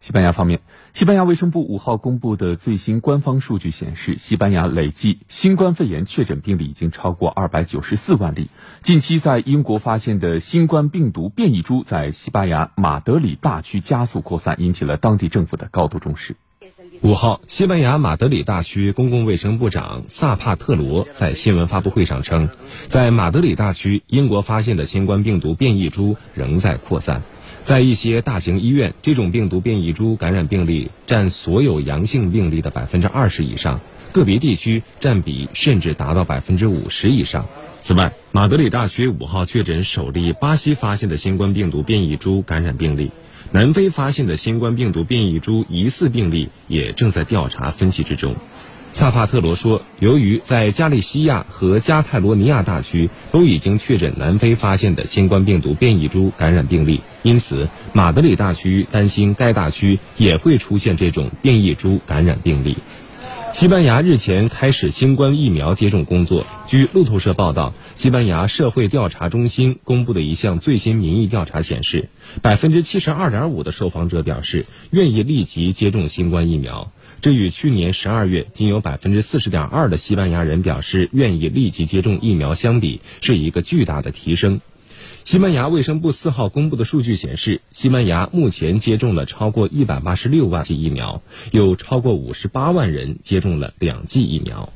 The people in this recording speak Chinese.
西班牙方面，西班牙卫生部五号公布的最新官方数据显示，西班牙累计新冠肺炎确诊病例已经超过二百九十四万例。近期在英国发现的新冠病毒变异株在西班牙马德里大区加速扩散，引起了当地政府的高度重视。五号，西班牙马德里大区公共卫生部长萨帕特罗在新闻发布会上称，在马德里大区，英国发现的新冠病毒变异株仍在扩散。在一些大型医院，这种病毒变异株感染病例占所有阳性病例的百分之二十以上，个别地区占比甚至达到百分之五十以上。此外，马德里大区五号确诊首例巴西发现的新冠病毒变异株感染病例，南非发现的新冠病毒变异株疑似病例也正在调查分析之中。萨帕特罗说：“由于在加利西亚和加泰罗尼亚大区都已经确诊南非发现的新冠病毒变异株感染病例，因此马德里大区担心该大区也会出现这种变异株感染病例。”西班牙日前开始新冠疫苗接种工作。据路透社报道，西班牙社会调查中心公布的一项最新民意调查显示，百分之七十二点五的受访者表示愿意立即接种新冠疫苗。这与去年十二月仅有百分之四十点二的西班牙人表示愿意立即接种疫苗相比，是一个巨大的提升。西班牙卫生部四号公布的数据显示，西班牙目前接种了超过一百八十六万剂疫苗，有超过五十八万人接种了两剂疫苗。